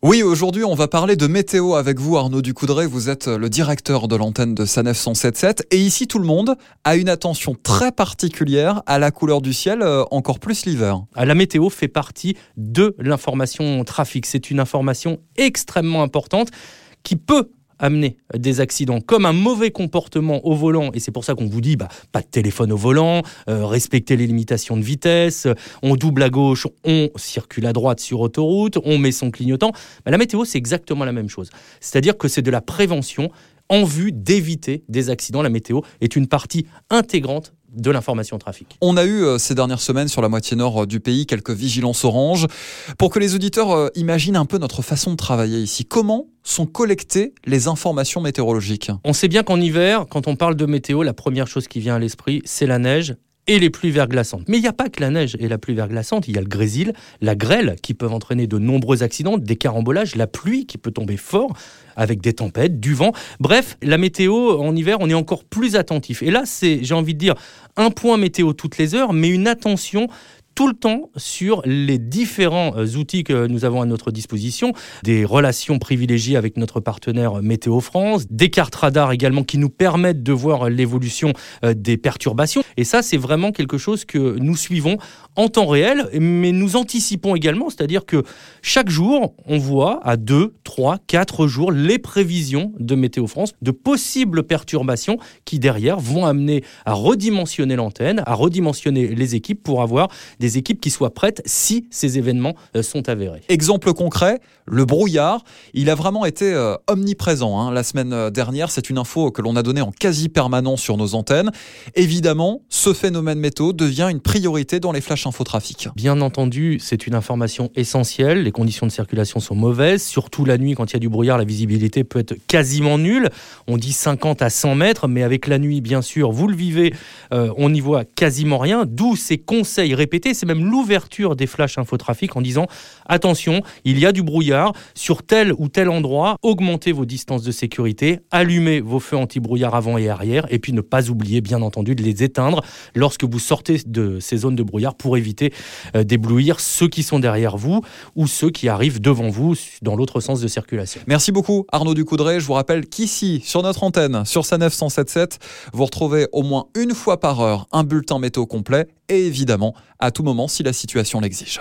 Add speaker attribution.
Speaker 1: Oui, aujourd'hui, on va parler de météo avec vous, Arnaud Ducoudray. Vous êtes le directeur de l'antenne de Sanef 177. Et ici, tout le monde a une attention très particulière à la couleur du ciel, euh, encore plus l'hiver.
Speaker 2: Ah, la météo fait partie de l'information trafic. C'est une information extrêmement importante qui peut amener des accidents, comme un mauvais comportement au volant, et c'est pour ça qu'on vous dit bah, pas de téléphone au volant, euh, respecter les limitations de vitesse, on double à gauche, on circule à droite sur autoroute, on met son clignotant. Bah, la météo, c'est exactement la même chose. C'est-à-dire que c'est de la prévention en vue d'éviter des accidents. La météo est une partie intégrante de l'information trafic.
Speaker 1: On a eu euh, ces dernières semaines sur la moitié nord euh, du pays quelques vigilances orange. Pour que les auditeurs euh, imaginent un peu notre façon de travailler ici, comment sont collectées les informations météorologiques?
Speaker 2: On sait bien qu'en hiver, quand on parle de météo, la première chose qui vient à l'esprit, c'est la neige et les pluies verglaçantes. Mais il n'y a pas que la neige et la pluie verglaçante, il y a le grésil, la grêle qui peuvent entraîner de nombreux accidents, des carambolages, la pluie qui peut tomber fort avec des tempêtes, du vent. Bref, la météo en hiver, on est encore plus attentif. Et là, c'est, j'ai envie de dire, un point météo toutes les heures, mais une attention tout le temps sur les différents euh, outils que nous avons à notre disposition, des relations privilégiées avec notre partenaire Météo France, des cartes radar également qui nous permettent de voir l'évolution euh, des perturbations. Et ça, c'est vraiment quelque chose que nous suivons en temps réel, mais nous anticipons également, c'est-à-dire que chaque jour, on voit à 2, 3, 4 jours les prévisions de Météo France de possibles perturbations qui derrière vont amener à redimensionner l'antenne, à redimensionner les équipes pour avoir des équipes qui soient prêtes si ces événements euh, sont avérés.
Speaker 1: Exemple concret, le brouillard, il a vraiment été euh, omniprésent hein. la semaine euh, dernière. C'est une info que l'on a donnée en quasi permanence sur nos antennes. Évidemment, ce phénomène météo devient une priorité dans les flashs infotrafic.
Speaker 2: Bien entendu, c'est une information essentielle. Les conditions de circulation sont mauvaises, surtout la nuit quand il y a du brouillard, la visibilité peut être quasiment nulle. On dit 50 à 100 mètres, mais avec la nuit, bien sûr, vous le vivez, on n'y voit quasiment rien. D'où ces conseils répétés c'est même l'ouverture des flashs infotrafic en disant attention, il y a du brouillard sur tel ou tel endroit, augmentez vos distances de sécurité, allumez vos feux anti-brouillard avant et arrière, et puis ne pas oublier, bien entendu, de les éteindre lorsque vous sortez de ces zones de brouillard pour éviter euh, d'éblouir ceux qui sont derrière vous ou ceux qui arrivent devant vous dans l'autre sens de circulation.
Speaker 1: Merci beaucoup Arnaud Ducoudray. Je vous rappelle qu'ici, sur notre antenne, sur sa 977, vous retrouvez au moins une fois par heure un bulletin météo complet et évidemment à tout moment si la situation l'exige.